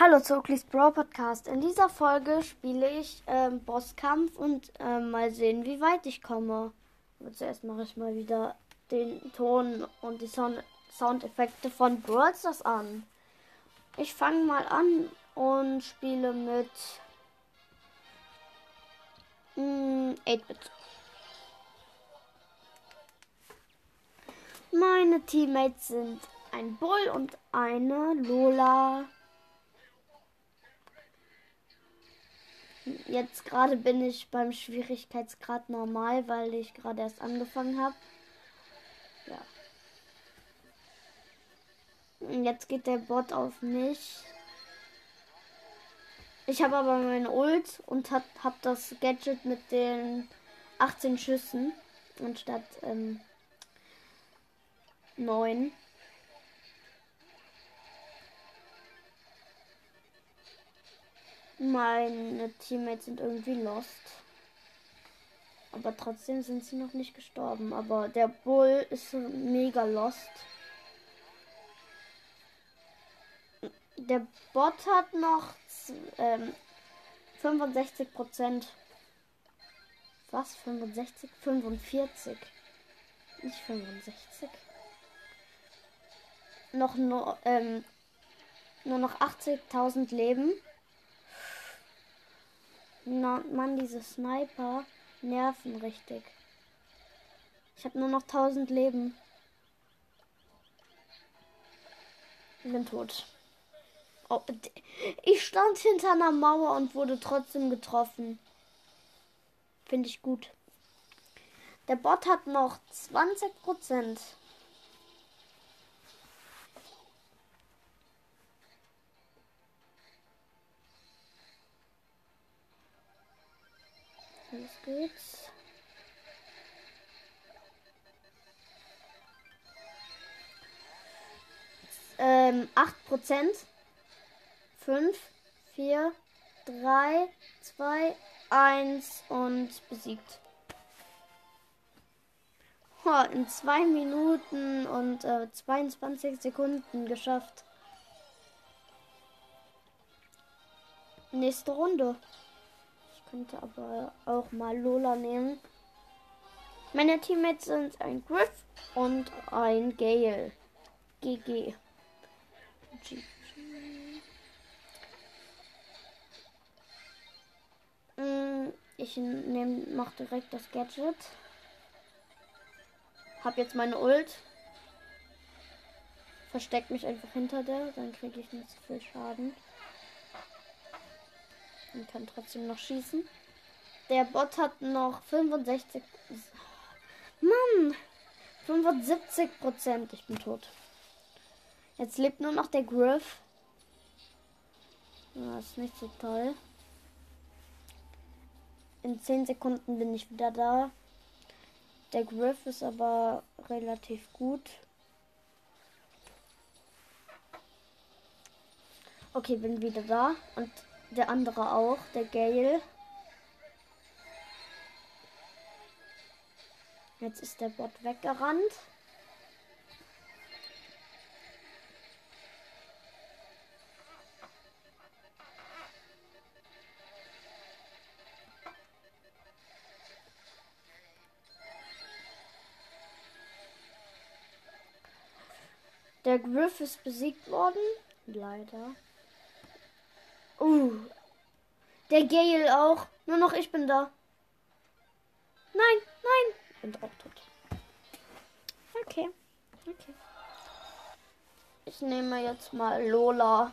Hallo zu Oakley's Brawl Podcast. In dieser Folge spiele ich ähm, Bosskampf und ähm, mal sehen, wie weit ich komme. Aber zuerst mache ich mal wieder den Ton und die Sound Soundeffekte von Brawl Stars an. Ich fange mal an und spiele mit mm, 8-Bit. Meine Teammates sind ein Bull und eine Lola. Jetzt gerade bin ich beim Schwierigkeitsgrad normal, weil ich gerade erst angefangen habe. Ja. Jetzt geht der Bot auf mich. Ich habe aber meine Ult und habe hab das Gadget mit den 18 Schüssen anstatt ähm, 9. Meine Teammates sind irgendwie lost. Aber trotzdem sind sie noch nicht gestorben. Aber der Bull ist mega lost. Der Bot hat noch ähm, 65 Prozent. Was? 65? 45. Nicht 65. Noch nur, ähm, nur noch 80.000 Leben. Na, Mann, diese Sniper nerven richtig. Ich habe nur noch 1000 Leben. Ich bin tot. Oh, ich stand hinter einer Mauer und wurde trotzdem getroffen. Finde ich gut. Der Bot hat noch 20 Prozent. Los geht's. Ähm, 8%. 5, 4, 3, 2, 1 und besiegt. Oh, in 2 Minuten und äh, 22 Sekunden geschafft. Nächste Runde könnte aber auch mal Lola nehmen. Meine Teammates sind ein Griff und ein Gale. GG. Mm, ich nehme, mach direkt das Gadget. Hab jetzt meine Ult. Versteck mich einfach hinter der, dann kriege ich nicht so viel Schaden. Und kann trotzdem noch schießen. Der Bot hat noch 65. Mann! 75 Prozent. Ich bin tot. Jetzt lebt nur noch der Griff. Das ist nicht so toll. In 10 Sekunden bin ich wieder da. Der Griff ist aber relativ gut. Okay, bin wieder da. Und der andere auch, der Gale. Jetzt ist der Bot weggerannt. Der Griff ist besiegt worden. Leider. Uh. Der Gale auch. Nur noch ich bin da. Nein, nein. Bin auch tot. Okay. Okay. Ich nehme jetzt mal Lola.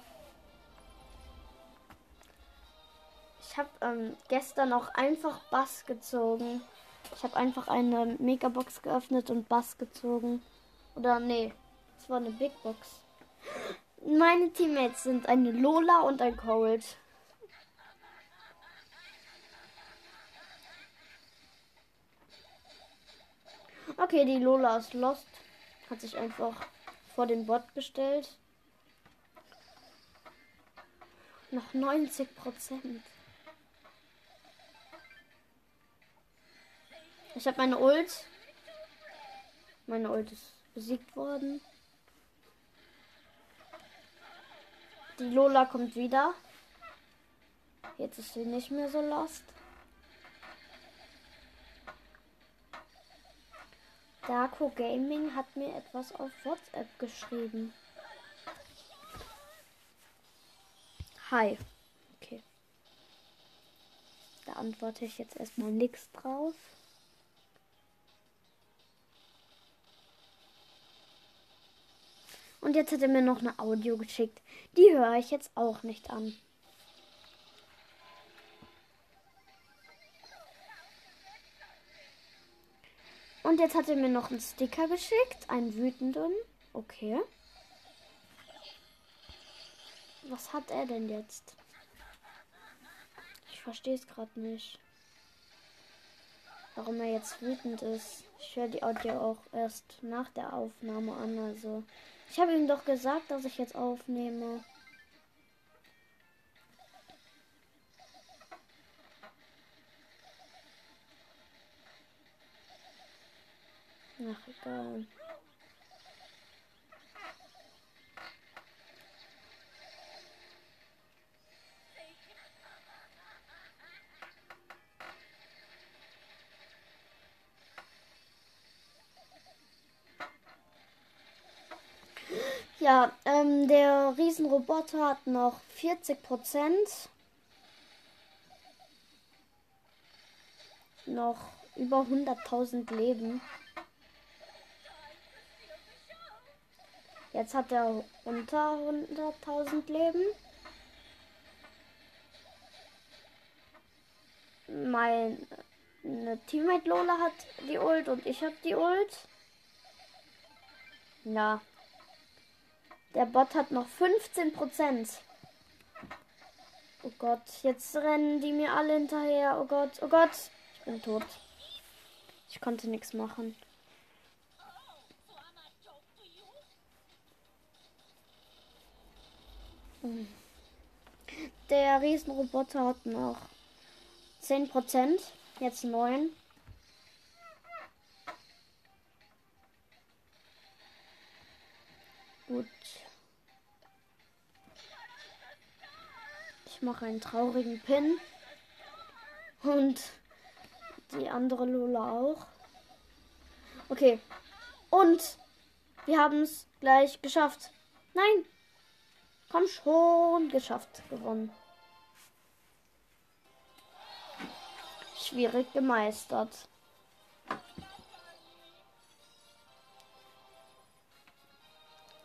Ich habe ähm, gestern auch einfach Bass gezogen. Ich habe einfach eine Megabox geöffnet und Bass gezogen. Oder nee, es war eine Big Box. Meine Teammates sind eine Lola und ein Cold. Okay, die Lola ist lost. Hat sich einfach vor den Bot gestellt. Noch 90 Prozent. Ich habe meine Ult. Meine Ult ist besiegt worden. Die Lola kommt wieder. Jetzt ist sie nicht mehr so lost. Darko Gaming hat mir etwas auf WhatsApp geschrieben. Hi. Okay. Da antworte ich jetzt erstmal nichts drauf. Und jetzt hat er mir noch eine Audio geschickt. Die höre ich jetzt auch nicht an. Und jetzt hat er mir noch einen Sticker geschickt. Einen wütenden. Okay. Was hat er denn jetzt? Ich verstehe es gerade nicht. Warum er jetzt wütend ist. Ich höre die Audio auch erst nach der Aufnahme an. Also, ich habe ihm doch gesagt, dass ich jetzt aufnehme. Ach, egal. Ja, ähm, der Riesenroboter hat noch 40 Prozent. Noch über 100.000 Leben. Jetzt hat er unter 100.000 Leben. Mein eine Teammate Lola hat die Ult und ich habe die Ult. Ja. Der Bot hat noch 15%. Oh Gott, jetzt rennen die mir alle hinterher. Oh Gott, oh Gott. Ich bin tot. Ich konnte nichts machen. Der Riesenroboter hat noch 10%. Jetzt 9. Ich mache einen traurigen Pin. Und die andere Lola auch. Okay. Und wir haben es gleich geschafft. Nein, Komm schon, geschafft, gewonnen. Schwierig gemeistert.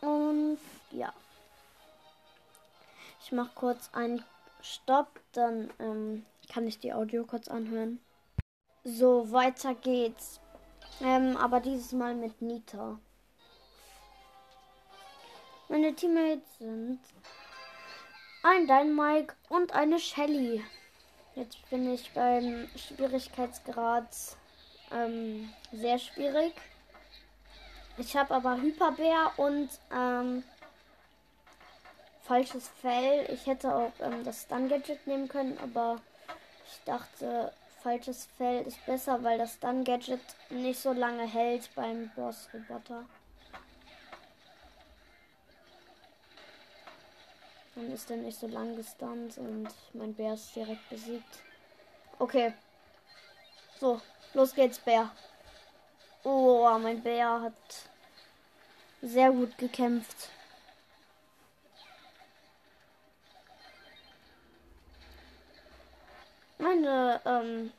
Und ja. Ich mache kurz einen Stopp, dann ähm, kann ich die Audio kurz anhören. So, weiter geht's. Ähm, aber dieses Mal mit Nita. Meine Teammates sind ein Dynamike und eine Shelly. Jetzt bin ich beim Schwierigkeitsgrad ähm, sehr schwierig. Ich habe aber Hyperbär und ähm, falsches Fell. Ich hätte auch ähm, das Stun Gadget nehmen können, aber ich dachte, falsches Fell ist besser, weil das Stun Gadget nicht so lange hält beim Boss Roboter. Dann ist er nicht so lang gestunt und mein Bär ist direkt besiegt. Okay. So, los geht's, Bär. Oh, mein Bär hat sehr gut gekämpft. Ähm,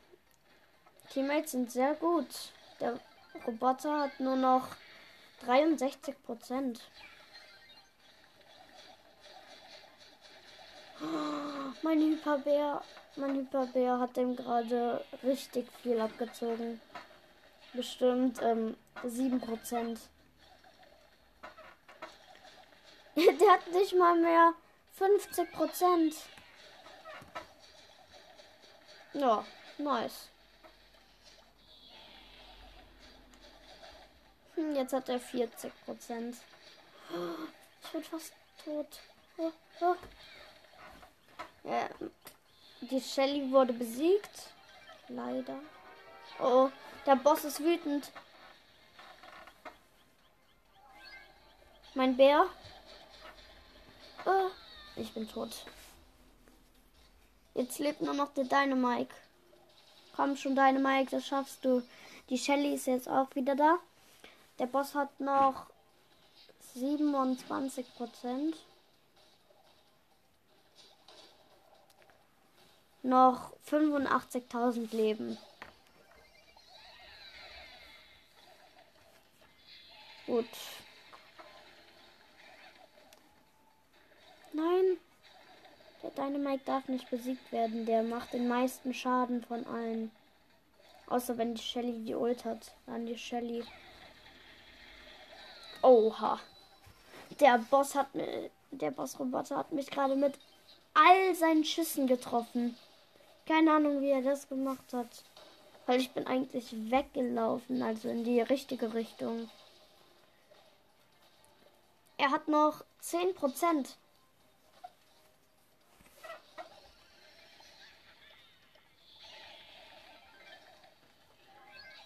Teammates sind sehr gut. Der Roboter hat nur noch 63 Prozent. Mein Hyperbär, mein Hyperbär hat dem gerade richtig viel abgezogen. Bestimmt ähm, 7%. Der hat nicht mal mehr 50%. Ja, nice. Hm, jetzt hat er 40%. Ich bin fast tot. Oh, oh. Ja, die Shelly wurde besiegt. Leider. Oh, der Boss ist wütend. Mein Bär. Oh, Ich bin tot. Jetzt lebt nur noch der Dynamike. Komm schon, Dynamike, das schaffst du. Die Shelly ist jetzt auch wieder da. Der Boss hat noch 27 Prozent. Noch 85.000 Leben. Gut. Nein. Der Dynamite darf nicht besiegt werden. Der macht den meisten Schaden von allen. Außer wenn die Shelly die Ult hat. Dann die Shelly. Oha. Der Boss hat mir. Der Boss-Roboter hat mich gerade mit all seinen Schüssen getroffen. Keine Ahnung, wie er das gemacht hat. Weil ich bin eigentlich weggelaufen, also in die richtige Richtung. Er hat noch 10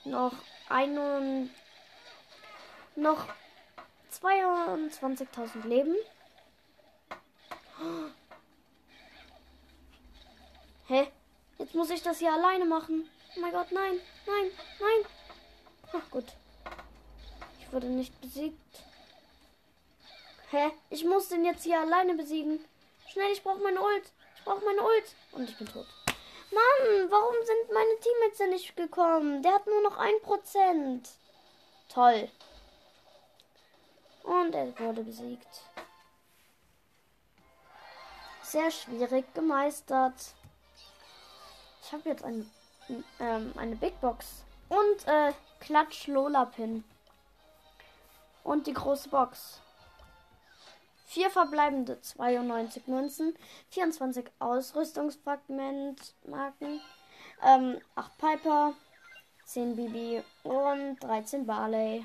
noch einen, noch 22.000 Leben. Hä? Jetzt muss ich das hier alleine machen. Oh mein Gott, nein, nein, nein. Ach gut. Ich wurde nicht besiegt. Hä? Ich muss den jetzt hier alleine besiegen. Schnell, ich brauche meine Ult. Ich brauche meine Ult. Und ich bin tot. Mann, warum sind meine Teammates denn nicht gekommen? Der hat nur noch ein Prozent. Toll. Und er wurde besiegt. Sehr schwierig gemeistert. Ich habe jetzt ein, ähm, eine Big Box. Und äh, Klatsch Lola Pin. Und die große Box. Vier verbleibende 92 Münzen, 24 Ausrüstungsfragmentmarken, ähm, 8 Piper, 10 Bibi und 13 Barley.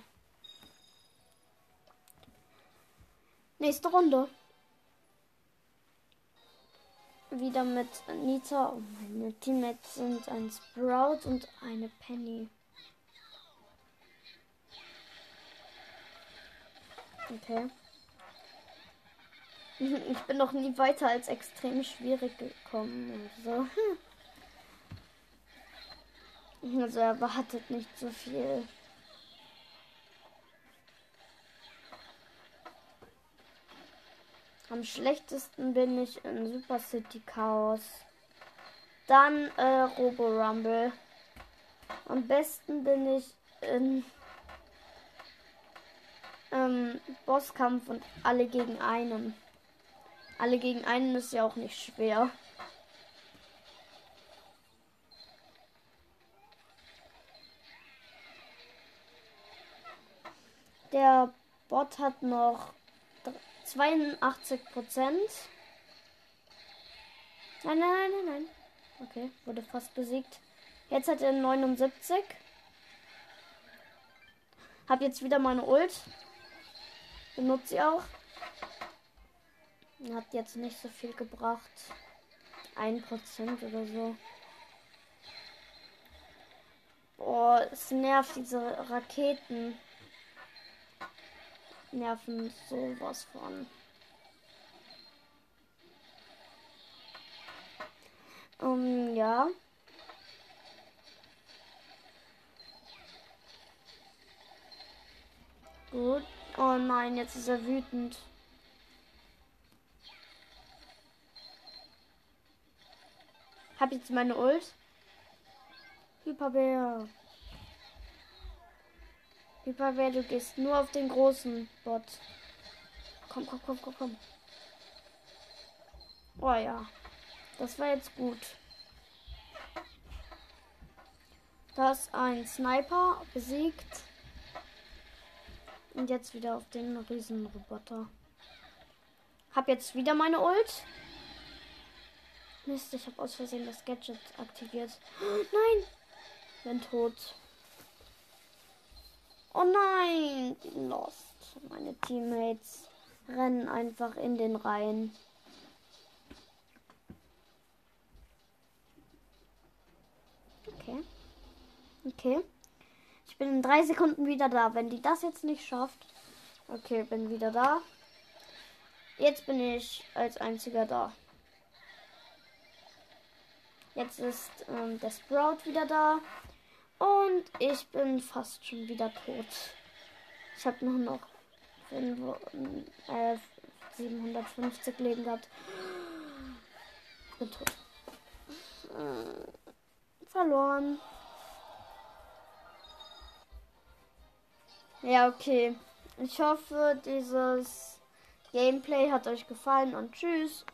Nächste Runde. Wieder mit Nita. Oh, meine Teammates sind ein Sprout und eine Penny. Okay. Ich bin noch nie weiter als extrem schwierig gekommen. Also, also erwartet nicht so viel. Am schlechtesten bin ich in Super City Chaos. Dann äh, Robo Rumble. Am besten bin ich in ähm, Bosskampf und alle gegen einen. Alle gegen einen ist ja auch nicht schwer. Der Bot hat noch 82 Prozent. Nein, nein, nein, nein, nein. Okay, wurde fast besiegt. Jetzt hat er 79. Hab jetzt wieder meine Ult. Benutze sie auch. Hat jetzt nicht so viel gebracht. Ein Prozent oder so. Boah, es nervt diese Raketen. Nerven sowas von. Um, ja. Gut. Oh nein, jetzt ist er wütend. Hab jetzt meine Ult. Hyperbär. Hyperbär, du gehst nur auf den großen Bot. Komm, komm, komm, komm, komm. Oh ja. Das war jetzt gut. Da ist ein Sniper besiegt. Und jetzt wieder auf den Riesenroboter. Hab jetzt wieder meine Ult. Mist, ich habe aus Versehen das Gadget aktiviert. Nein! Bin tot. Oh nein! Lost. Meine Teammates rennen einfach in den Reihen. Okay. Okay. Ich bin in drei Sekunden wieder da. Wenn die das jetzt nicht schafft. Okay, bin wieder da. Jetzt bin ich als einziger da. Jetzt ist ähm, der Sprout wieder da. Und ich bin fast schon wieder tot. Ich habe nur noch 5, äh, 750 Leben gehabt. Bin tot. Äh, verloren. Ja, okay. Ich hoffe, dieses Gameplay hat euch gefallen und tschüss.